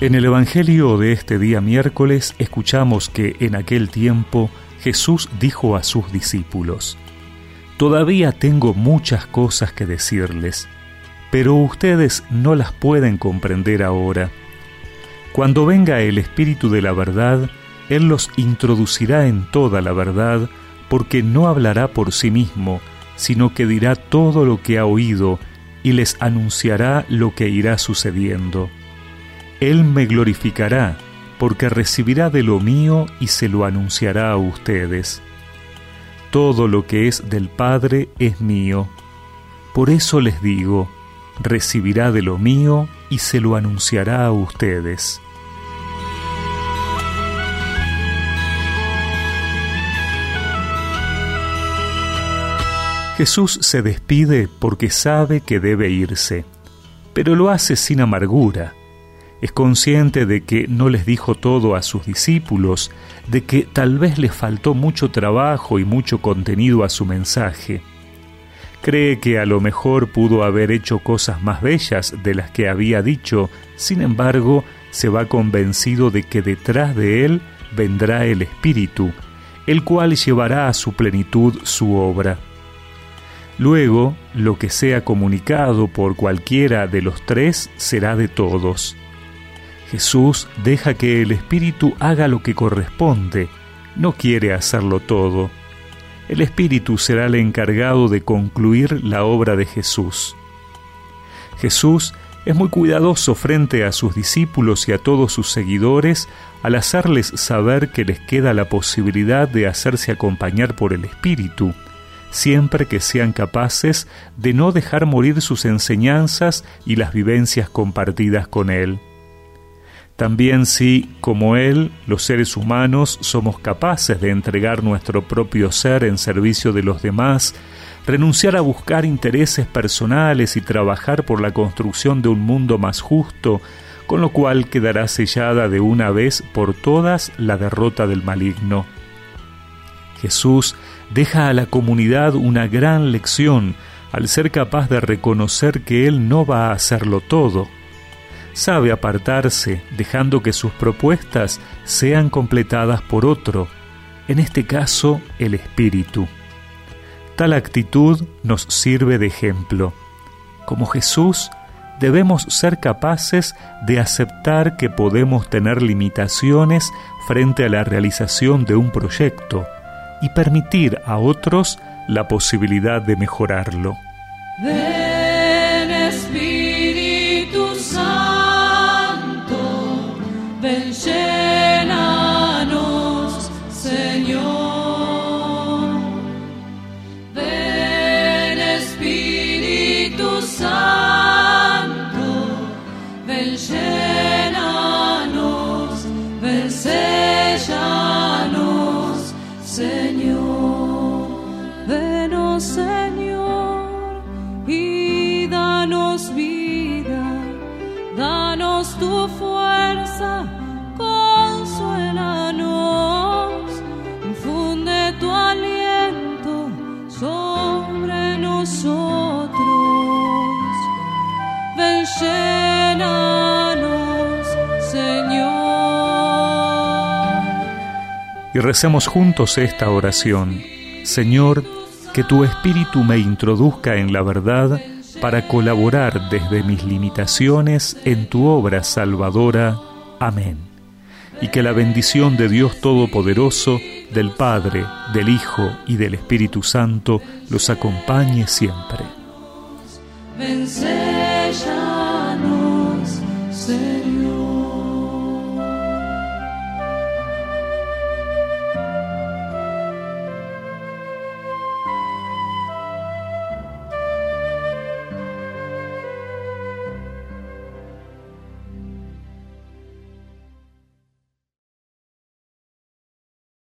En el Evangelio de este día miércoles escuchamos que en aquel tiempo Jesús dijo a sus discípulos, Todavía tengo muchas cosas que decirles, pero ustedes no las pueden comprender ahora. Cuando venga el Espíritu de la verdad, Él los introducirá en toda la verdad, porque no hablará por sí mismo, sino que dirá todo lo que ha oído y les anunciará lo que irá sucediendo. Él me glorificará, porque recibirá de lo mío y se lo anunciará a ustedes. Todo lo que es del Padre es mío. Por eso les digo, recibirá de lo mío y se lo anunciará a ustedes. Jesús se despide porque sabe que debe irse, pero lo hace sin amargura es consciente de que no les dijo todo a sus discípulos, de que tal vez les faltó mucho trabajo y mucho contenido a su mensaje. Cree que a lo mejor pudo haber hecho cosas más bellas de las que había dicho, sin embargo, se va convencido de que detrás de él vendrá el Espíritu, el cual llevará a su plenitud su obra. Luego, lo que sea comunicado por cualquiera de los tres será de todos. Jesús deja que el Espíritu haga lo que corresponde, no quiere hacerlo todo. El Espíritu será el encargado de concluir la obra de Jesús. Jesús es muy cuidadoso frente a sus discípulos y a todos sus seguidores al hacerles saber que les queda la posibilidad de hacerse acompañar por el Espíritu, siempre que sean capaces de no dejar morir sus enseñanzas y las vivencias compartidas con Él. También si, como Él, los seres humanos somos capaces de entregar nuestro propio ser en servicio de los demás, renunciar a buscar intereses personales y trabajar por la construcción de un mundo más justo, con lo cual quedará sellada de una vez por todas la derrota del maligno. Jesús deja a la comunidad una gran lección al ser capaz de reconocer que Él no va a hacerlo todo, sabe apartarse dejando que sus propuestas sean completadas por otro, en este caso el Espíritu. Tal actitud nos sirve de ejemplo. Como Jesús, debemos ser capaces de aceptar que podemos tener limitaciones frente a la realización de un proyecto y permitir a otros la posibilidad de mejorarlo. Tu fuerza, consuélanos, infunde tu aliento sobre nosotros. Ven, Señor. Y recemos juntos esta oración. Señor, que tu Espíritu me introduzca en la verdad para colaborar desde mis limitaciones en tu obra salvadora. Amén. Y que la bendición de Dios Todopoderoso, del Padre, del Hijo y del Espíritu Santo los acompañe siempre.